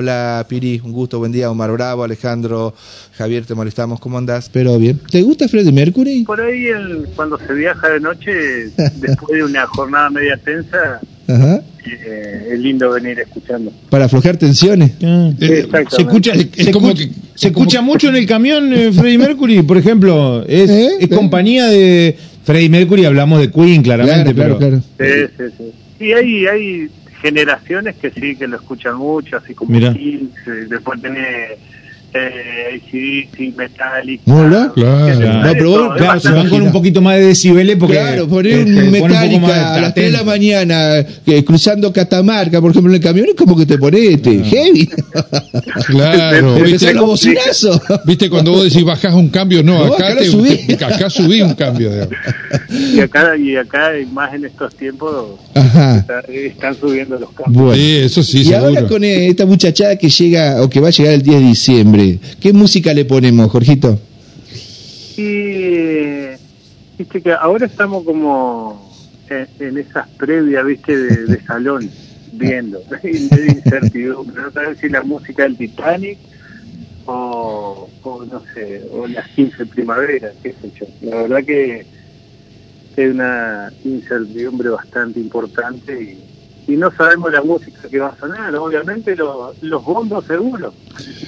Hola Piri, un gusto, buen día, Omar Bravo, Alejandro, Javier, te molestamos, ¿cómo andás? Pero bien. ¿Te gusta Freddie Mercury? Por ahí el, cuando se viaja de noche, después de una jornada media tensa, Ajá. eh, es lindo venir escuchando. Para aflojar tensiones. Ah. Exactamente. Se escucha, Es- es se como escucha- que- se es como escucha que- mucho en el camión eh, Freddie Mercury, por ejemplo. Es, ¿Eh? es ¿Eh? compañía de Freddie Mercury, hablamos de Queen, claramente, Claro, claro, pero claro. Sí, sí, sí. Sí, hay, hay generaciones que sí, que lo escuchan mucho, así como eh, después tiene eh, ACDC, Metallica. Hola. Claro. se No, pero claro, se van con un poquito más de decibeles porque claro, poner eh, un Metallica a las 3 de la mañana que cruzando Catamarca, por ejemplo, en el camión, es como que te pones este, heavy. Claro, ¿viste? los bocinazos. ¿Viste cuando vos decís bajás un cambio? No, No, acá, acá te, subí. acá subí un cambio. digamos. Y acá, y acá, más en estos tiempos, está- están subiendo los cambios. Bueno. Sí, eso sí, y seguro. ahora con eh, esta muchachada que llega o que va a llegar el 10 de diciembre, ¿qué música le ponemos, Jorgito? Y eh, viste que ahora estamos como en, en esas previas, viste, de, de salón, viendo, de incertidumbre. No sabes si la música del Titanic o, o no sé, o las 15 primaveras, qué sé yo. La verdad que es una incertidumbre bastante importante y, y no sabemos la música que va a sonar. Obviamente lo- los bondos seguro.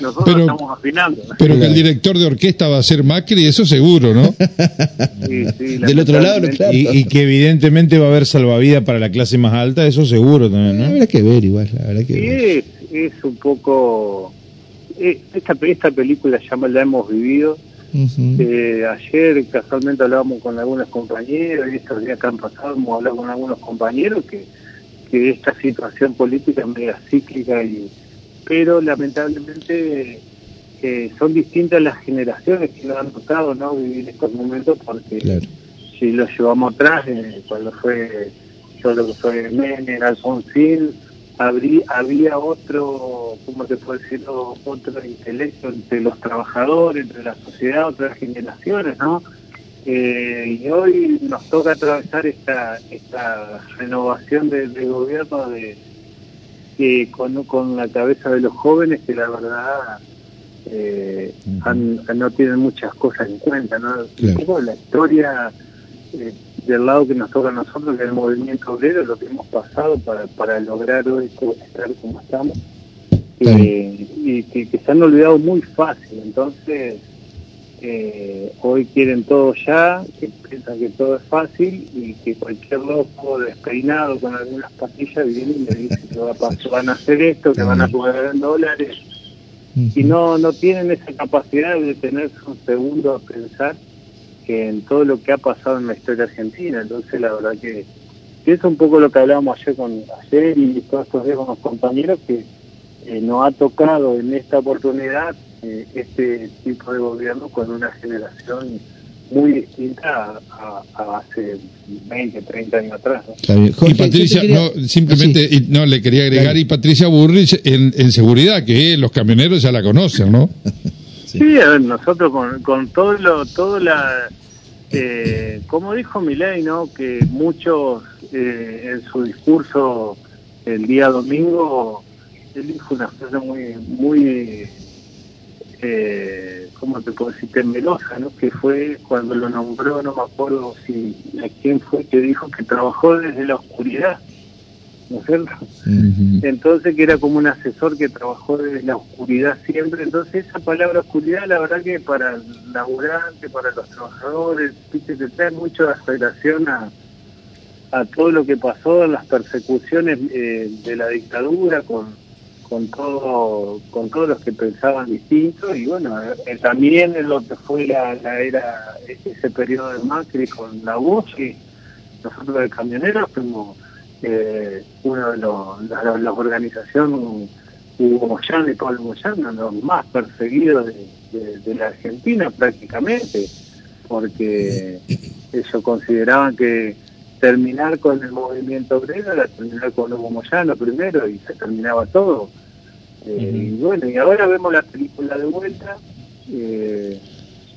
Nosotros Pero- estamos afinando. Pero que el director de orquesta va a ser Macri, eso seguro, ¿no? Sí, sí, Del otro lado, claro. Y, y que evidentemente va a haber salvavidas para la clase más alta, eso seguro también, ¿no? Habrá que ver igual, la verdad que Sí, ver. es, es un poco... eh, Esta, esta película ya la hemos vivido. Eh, ayer casualmente hablábamos con algunos compañeros y estos días que han pasado hemos hablado con algunos compañeros que, que esta situación política es media cíclica y pero lamentablemente eh, son distintas las generaciones que lo han tocado no vivir estos momentos porque Claro. si lo llevamos atrás, eh, cuando fue yo lo que fue Menem, Alfonsín, habría, había otro, ¿cómo te puedo decir? Otro intelecto entre los trabajadores, entre la sociedad, otras generaciones, ¿no? Eh, y hoy nos toca atravesar esta, esta renovación de, de gobierno de, con, con la cabeza de los jóvenes que la verdad eh, han- no tienen muchas cosas en cuenta, ¿no? Claro. la historia eh, del lado que nos toca a nosotros, que es el movimiento obrero, lo que hemos pasado para, para lograr hoy estar como estamos, y que, que se han olvidado muy fácil, entonces eh, hoy quieren todo ya, que piensan que todo es fácil y que cualquier loco despeinado con algunas pastillas viene y le dice que va a pasar, van a hacer esto, que van a poder en dólares. Y no no tienen esa capacidad de detenerse un segundo a pensar que en todo lo que ha pasado en la historia argentina. Entonces la verdad que, que es un poco lo que hablábamos ayer con ayer y todos estos días con los compañeros que eh, nos ha tocado en esta oportunidad eh, este tipo de gobierno con una generación muy distinta a, a- a hace 20, 30 años atrás ¿no? Está bien. Y Jorge, Patricia, quería- no, simplemente, Ah, sí. y no, le quería agregar, y Patricia Burrich en, en seguridad, que los camioneros ya la conocen, ¿no? Sí, a ver, nosotros con, con todo lo, todo la, eh, como dijo Milei, ¿no? Que muchos eh, en su discurso el día domingo, él dijo una frase muy, muy, eh, ¿cómo te puedo decir? Temerosa, ¿no? Que fue cuando lo nombró, no me acuerdo si a quién fue que dijo que trabajó desde la oscuridad, ¿no es cierto? Entonces que era como un asesor que trabajó desde la oscuridad siempre, entonces esa palabra oscuridad la verdad que para el laburante, para los trabajadores, viste, te trae mucho de aspiración a, a todo lo que pasó en las persecuciones eh, de la dictadura con con todo con todos los que pensaban distinto y bueno eh, también en lo que fue la, era ese periodo de Macri con la voz y nosotros de camioneros fuimos eh, uno de los la, la organización Hugo Moyano y Pablo los más perseguidos de la Argentina prácticamente porque ellos consideraban que terminar con el movimiento obrero era terminar con Hugo Moyano primero y se terminaba todo. Eh, y bueno y ahora vemos la película de vuelta eh,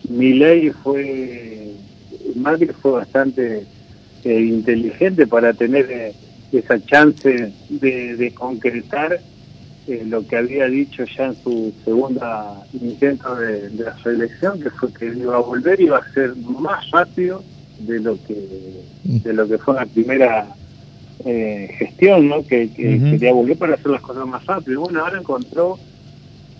Milei fue Macri fue bastante eh, inteligente para tener eh, esa chance de, de concretar lo que había dicho ya en su segunda intento de, de la reelección, que fue que iba a volver y iba a ser más rápido de lo que de lo que fue la primera eh, gestión, ¿no? Que, que quería volver para hacer las cosas más rápido. Bueno, ahora encontró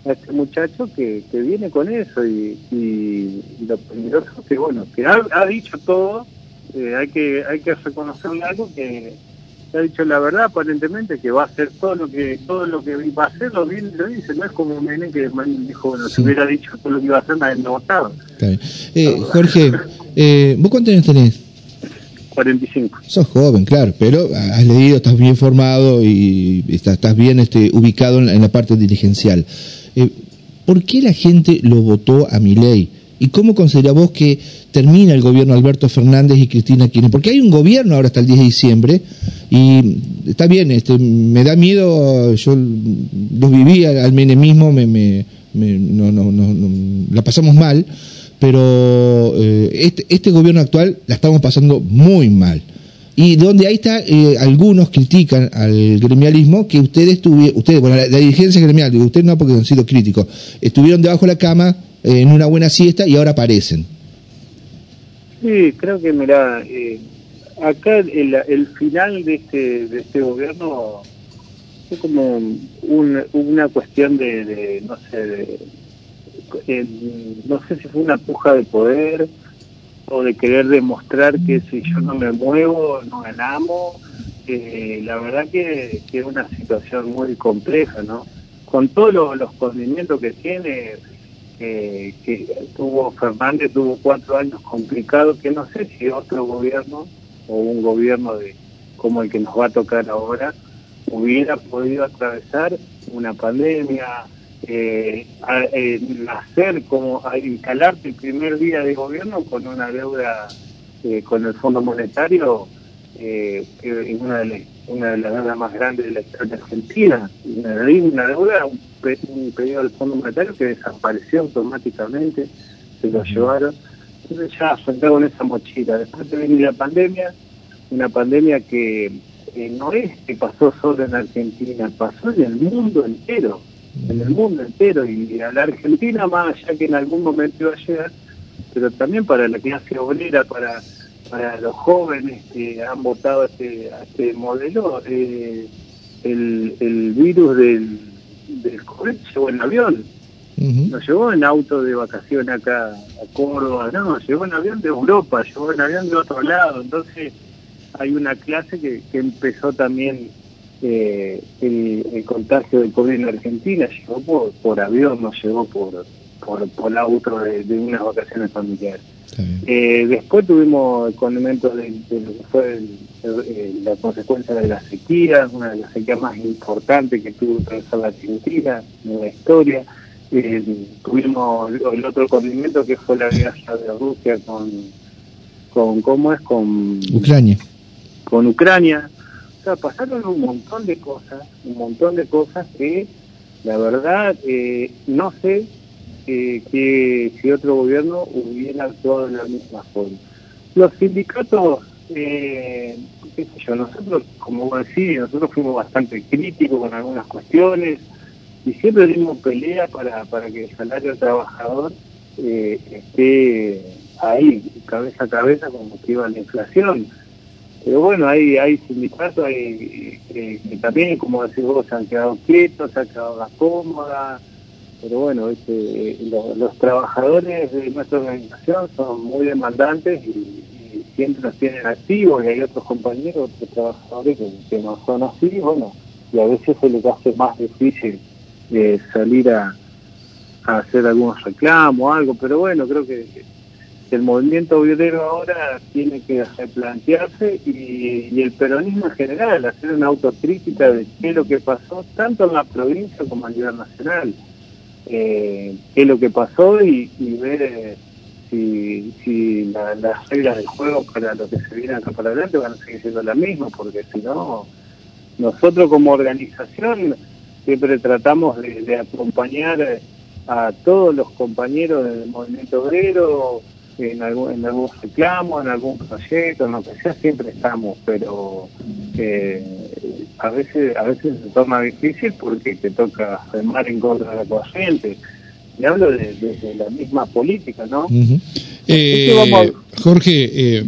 a este muchacho que, que viene con eso y, y lo peligroso que, bueno, que ha, ha dicho todo, eh, hay que hay que reconocerle algo que ha dicho la verdad aparentemente que va a hacer todo lo que todo lo que va a hacer lo viene y lo dice no es como Menem que Menem dijo bueno si hubiera dicho todo lo que iba a hacer nadie lo votaba bien. Eh, Jorge, eh, ¿vos cuántos años tenés? 45 Sos joven, claro, pero has leído, estás bien formado y estás, estás bien este, ubicado en la, en la parte dirigencial. Eh, ¿Por qué la gente lo votó a Milei? ¿Y cómo considera vos que termina el gobierno Alberto Fernández y Cristina Kirchner? Porque hay un gobierno ahora hasta el 10 de diciembre y está bien, este, me da miedo, yo los viví al, menemismo, me, me, me- no, no, no, la pasamos mal, pero eh, este, este gobierno actual la estamos pasando muy mal. Y donde ahí está, eh, algunos critican al gremialismo que ustedes tuvieron, ustedes, bueno, la, dirigencia gremial, digo, ustedes no porque han sido críticos, estuvieron debajo de la cama en una buena siesta y ahora aparecen. Sí, creo que, mira, eh, acá el, final de este, de este gobierno fue como un- una cuestión de, de, no sé, de, eh, no sé si fue una puja de poder o de querer demostrar que si yo no me muevo no ganamos. Eh, la verdad que, es una situación muy compleja, ¿no? Con todos los, los que tiene, eh, que tuvo Fernández, tuvo cuatro años complicados, que no sé si otro gobierno o un gobierno de como el que nos va a tocar ahora hubiera podido atravesar una pandemia, eh, a- eh, nacer como a instalarte el primer día de gobierno con una deuda eh, con el Fondo Monetario, eh, una de, las- una de las deudas más grandes de la historia argentina, una, una deuda, un, pe- un pedido del Fondo Monetario que desapareció automáticamente, se lo llevaron, entonces ya afronté con esa mochila. Después te viene la pandemia, una pandemia que eh, no es que pasó solo en Argentina, pasó en el mundo entero, en el mundo entero, y a la Argentina más allá que en algún momento iba a llegar, pero también para la clase obrera, para, para los jóvenes que han votado a este, a este modelo, eh, el, el virus del, del COVID llegó en avión, no llegó en auto de vacaciones acá a Córdoba, no, llegó en avión de Europa, llegó en avión de otro lado, entonces hay una clase que, que empezó también eh, el, el contagio del COVID en Argentina, llegó por, por avión, no llegó por, por, por auto de, de unas vacaciones familiares. Eh, después tuvimos el condimento de, de lo que fue el- el- el- la consecuencia de la sequía, una de las sequías más importantes que tuvo que atravesar la Argentina en la historia. Eh, tuvimos el, el otro condimento que fue la guerra de Rusia con, con ¿cómo es? Con, Ucrania. con Ucrania. O sea, pasaron un montón de cosas, un montón de cosas que, la verdad, eh, no sé eh, que si otro gobierno hubiera actuado de la misma forma. Los sindicatos, eh, qué sé yo, nosotros, como vos decís, nosotros fuimos bastante críticos con algunas cuestiones y siempre dimos pelea para, para que el salario trabajador eh, esté ahí, cabeza a cabeza, como que iba la inflación. Pero bueno, hay, sindicatos eh, que también, como decís vos, se han quedado quietos, se han quedado la cómoda. Pero bueno, este, lo- los trabajadores de nuestra organización son muy demandantes y, siempre nos tienen activos y hay otros compañeros, otros trabajadores que, no son así, bueno, y a veces se les hace más difícil eh, salir a, a hacer algunos reclamos algo, pero bueno, creo que el movimiento obrero ahora tiene que replantearse y, y el peronismo en general, hacer una autocrítica de qué es lo que pasó, tanto en la provincia como a nivel nacional, eh, qué es lo que pasó y, ver eh, si, si la- las reglas del juego para lo que se viene acá para adelante van a seguir siendo las mismas, porque si no, nosotros como organización siempre tratamos de, acompañar a todos los compañeros del movimiento obrero en algún, en algún reclamo, en algún proyecto, en lo que sea, siempre estamos, pero eh, a veces a veces se toma difícil porque te toca remar en contra de la corriente. Y hablo de, de- de la misma política, ¿no? Eh, Jorge, eh,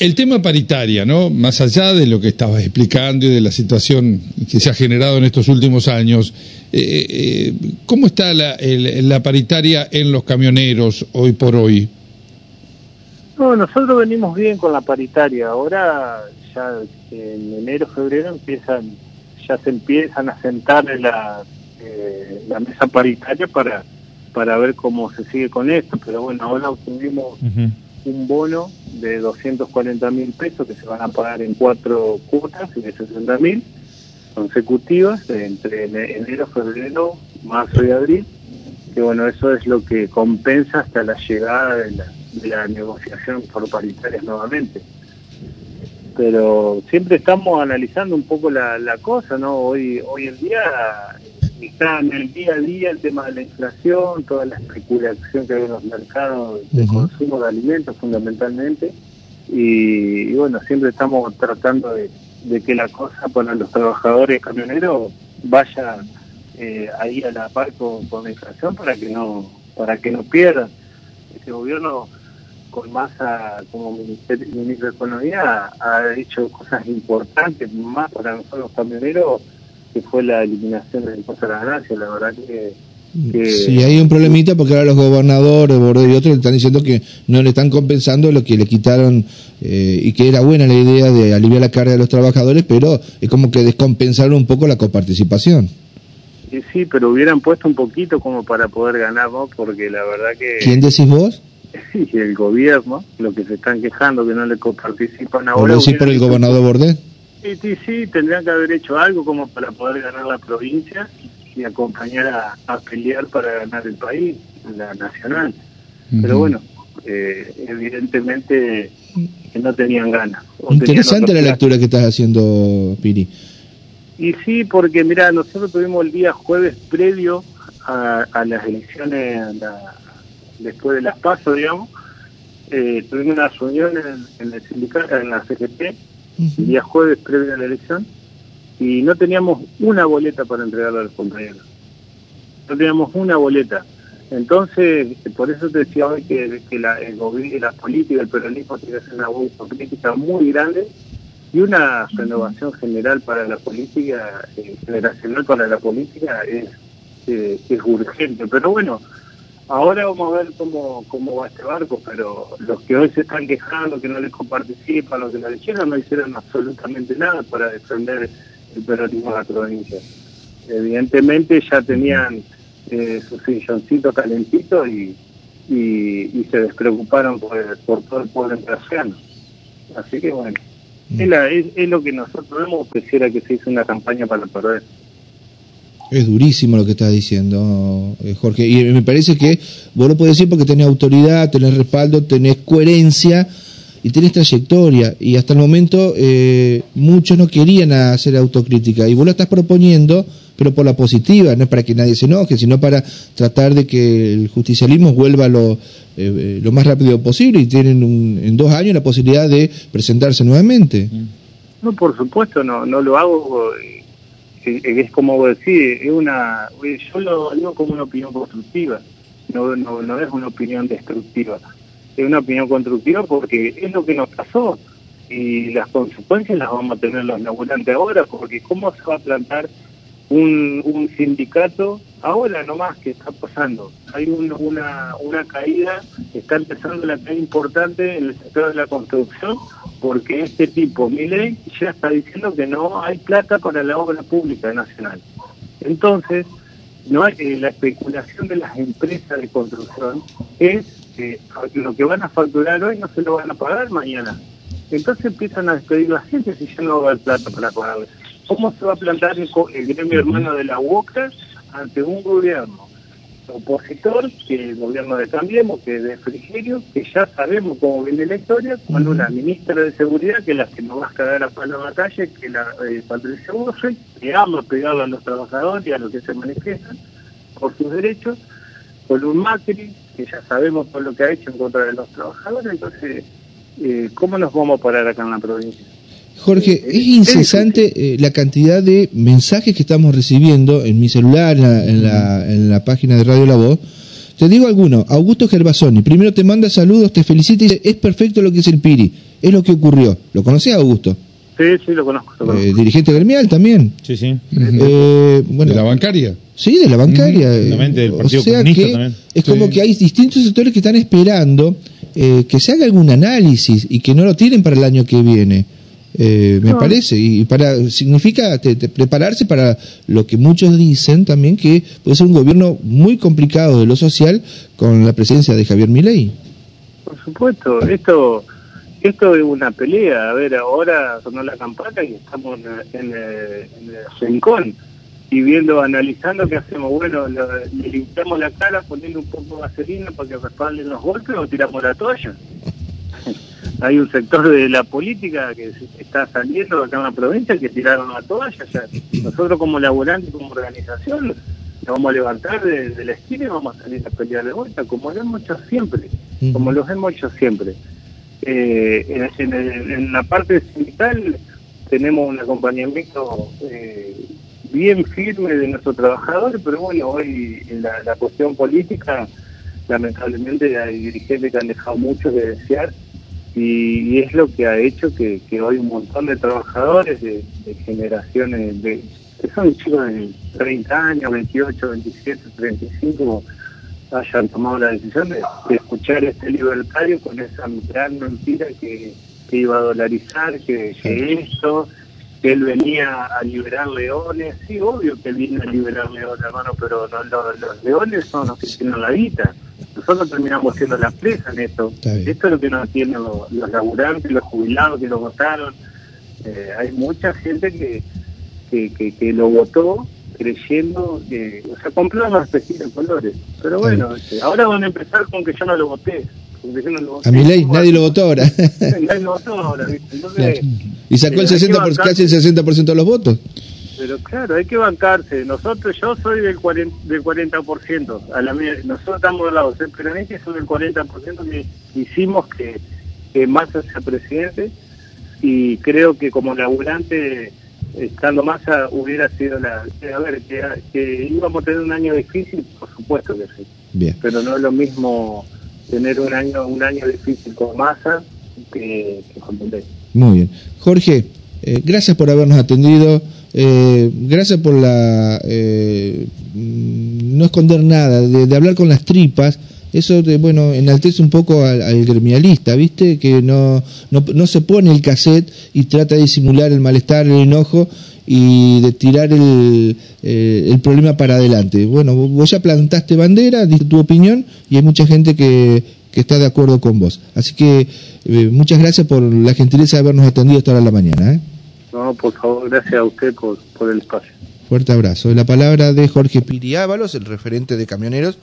el tema paritaria, ¿no? Más allá de lo que estabas explicando y de la situación que se ha generado en estos últimos años, eh, eh, ¿cómo está la, el- la paritaria en los camioneros hoy por hoy? No, nosotros venimos bien con la paritaria. Ahora ya en enero, febrero empiezan, ya se empiezan a sentar en la, eh, la mesa paritaria para para ver cómo se sigue con esto. Pero bueno, ahora obtuvimos un bono de 240 mil pesos que se van a pagar en cuatro cuotas de 60 mil consecutivas entre ene- enero, febrero, marzo y abril. Que bueno, eso es lo que compensa hasta la llegada de la, de la negociación por paritarias nuevamente. Pero siempre estamos analizando un poco la, la cosa, ¿no? Hoy, hoy en día está en el día a día el tema de la inflación, toda la especulación que hay en los mercados de consumo de alimentos fundamentalmente. Y, y bueno, siempre estamos tratando de, de que la cosa para los trabajadores camioneros vaya eh, ahí a la par con, con la inflación para que no para que no pierdan. Este gobierno con masa como ministerio, ministro de Economía ha hecho cosas importantes más para nosotros los camioneros que fue la eliminación del impuesto a la ganancia. La verdad que, que Sí, hay un problemita porque ahora los gobernadores, Bordet y otros le están diciendo que no le están compensando lo que le quitaron eh, y que era buena la idea de aliviar la carga de los trabajadores, pero es como que descompensaron un poco la coparticipación. y sí, pero hubieran puesto un poquito como para poder ganar, ¿no? Porque la verdad que ¿Quién decís vos? y el gobierno, lo que se están quejando que no le coparticipan ¿O ahora. lo decís por el gobernador Bordet? Sí, sí, sí, tendrían que haber hecho algo como para poder ganar la provincia y acompañar a, a pelear para ganar el país, la nacional. Pero bueno, eh, evidentemente que no tenían ganas. tenían Interesante la lectura que estás haciendo, Piri. Y sí, porque mira, nosotros tuvimos el día jueves previo a, a las elecciones, la- después de las pasos, digamos, eh, tuvimos una reunión en, en el sindicato, en la CGT, el día jueves previo a la elección, y no teníamos una boleta para entregarle a los compañeros. No teníamos una boleta. Entonces, por eso te decía hoy que, que la, el la política, el peronismo tiene que hacer una autocrítica muy grande y una renovación general para la política, eh, generacional para la política es, eh, es urgente. Pero bueno, ahora vamos a ver cómo, cómo va este barco, pero los que hoy se están quejando, que no les participan, los que lo dijeron, no hicieron absolutamente nada para defender el peronismo de la provincia. Evidentemente ya tenían eh, su silloncito calentito y, y, y se despreocuparon por, por todo el pueblo entrerriano. Así que bueno, es, la- es- es lo que nosotros vemos, quisiera que se hizo una campaña para perder. Es durísimo lo que estás diciendo, eh, Jorge. Y me parece que vos lo podés decir porque tenés autoridad, tenés respaldo, tenés coherencia y tenés trayectoria. Y hasta el momento eh, muchos no querían hacer autocrítica. Y vos lo estás proponiendo, pero por la positiva, no es para que nadie se enoje, sino para tratar de que el justicialismo vuelva lo, eh, lo más rápido posible y tienen un- en dos años la posibilidad de presentarse nuevamente. No, por supuesto, no, no lo hago. eh, eh, es como vos decís, es una, eh, yo lo digo como una opinión constructiva, no, no, es una opinión destructiva. Es una opinión constructiva porque es lo que nos pasó y las consecuencias las vamos a tener los laburantes ahora, porque ¿cómo se va a plantar un, un sindicato ahora nomás que está pasando? Hay un- una, una caída, está empezando la caída importante en el sector de la construcción porque este tipo, Milei, ya está diciendo que no hay plata para la obra pública nacional. Entonces, no hay, eh, la especulación de las empresas de construcción es que lo que van a facturar hoy no se lo van a pagar mañana. Entonces empiezan a despedir la gente si ya no va a haber plata para pagarles. ¿Cómo se va a plantar el, el gremio hermano de la UOCRA ante un gobierno opositor, que el gobierno de Cambiemos, que es de Frigerio, que ya sabemos cómo viene la historia, con una ministra de Seguridad, que es la que nos va a cagar a palo en la calle, que la eh, Patricia Bullrich, que ama pegarle a los trabajadores y a los que se manifiestan por sus derechos, con un Macri, que ya sabemos todo lo que ha hecho en contra de los trabajadores, entonces, eh, ¿cómo nos vamos a parar acá en la provincia? Jorge, es incesante eh, la cantidad de mensajes que estamos recibiendo en mi celular, en la, en la, en la página de Radio La Voz. Te digo alguno, Augusto Gervasoni, primero te manda saludos, te felicita y dice, es perfecto lo que es el Piri, es lo que ocurrió. ¿Lo conocés, Augusto? Sí, sí, lo conozco. Lo conozco. Eh, dirigente gremial también. Sí, sí. Eh, bueno, ¿De la bancaria? Sí, de la bancaria. Eh, exactamente, del o Partido sea Comunista que también. es Sí. como que hay distintos sectores que están esperando eh, que se haga algún análisis y que no lo tienen para el año que viene. Eh, me No. parece y para significa te- te- prepararse para lo que muchos dicen también que puede ser un gobierno muy complicado de lo social con la presencia de Javier Milei. Por supuesto, esto esto es una pelea. A ver, ahora sonó la campana y estamos en, en, el- en el rincón y viendo, analizando qué hacemos. Bueno, lo- le limpiamos la cara poniendo un poco de vaselina para que respalden los golpes o tiramos la toalla. Hay un sector de la política que está saliendo acá en la provincia que tiraron la toalla. Ya. Nosotros como laburantes, como organización, nos vamos a levantar de, de la esquina y vamos a salir a pelear de vuelta, como lo hemos hecho siempre como los hemos hecho siempre. Eh, en, en el- en la parte sindical tenemos un acompañamiento eh, bien firme de nuestros trabajadores, pero bueno, hoy en la, la cuestión política, lamentablemente hay dirigentes que han dejado mucho de desear y, y es lo que ha hecho que, que hoy un montón de trabajadores de, de generaciones de que son chicos de 30 años, 28, 27, 35, hayan tomado la decisión de, de escuchar este libertario con esa gran mentira que, que iba a dolarizar, que, que esto, que él venía a liberar leones. Sí, obvio que él viene a liberar leones, hermano, pero no- no- los leones son los que tienen la guita. Nosotros terminamos siendo las presas en esto. Esto es lo que no tienen los, los laburantes, los jubilados que lo votaron. Eh, hay mucha gente que, que, que, que lo votó creyendo que, o sea, compró los espejitos de colores. Pero bueno, este, ahora van a empezar con que yo no lo voté. Yo no lo voté. A Milei nadie lo votó ahora. Nadie lo votó ahora, ¿viste? Entonces, y sacó el eh, hay que 60 por, bancar- casi el 60% de los votos. Pero claro, hay que bancarse. Nosotros, yo soy del 40%, del 40% a la nosotros estamos del lado, el peronista son del 40% que hicimos que, que Massa sea presidente y creo que como laburante, estando Massa, hubiera sido la... A ver, que, que íbamos a tener un año difícil, por supuesto que sí, Bien. pero no es lo mismo tener un año un año difícil con Massa que, que con. Muy bien. Jorge, eh, gracias por habernos atendido. Eh, gracias por la eh, mm, no esconder nada, de, hablar con las tripas. Eso, de, bueno, enaltece un poco al, al gremialista, ¿viste? Que no, no, no se pone el cassette y trata de disimular el malestar, el enojo y de tirar el, eh, el problema para adelante. Bueno, vos ya plantaste bandera, diste tu opinión y hay mucha gente que, que está de acuerdo con vos. Así que eh, muchas gracias por la gentileza de habernos atendido hasta ahora de la mañana. No, por favor, gracias a usted por, el espacio. Fuerte abrazo. La palabra de Jorge Piriábalos, el referente de camioneros,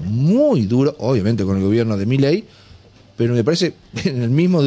muy duro, obviamente con el gobierno de Milei, pero me parece en el mismo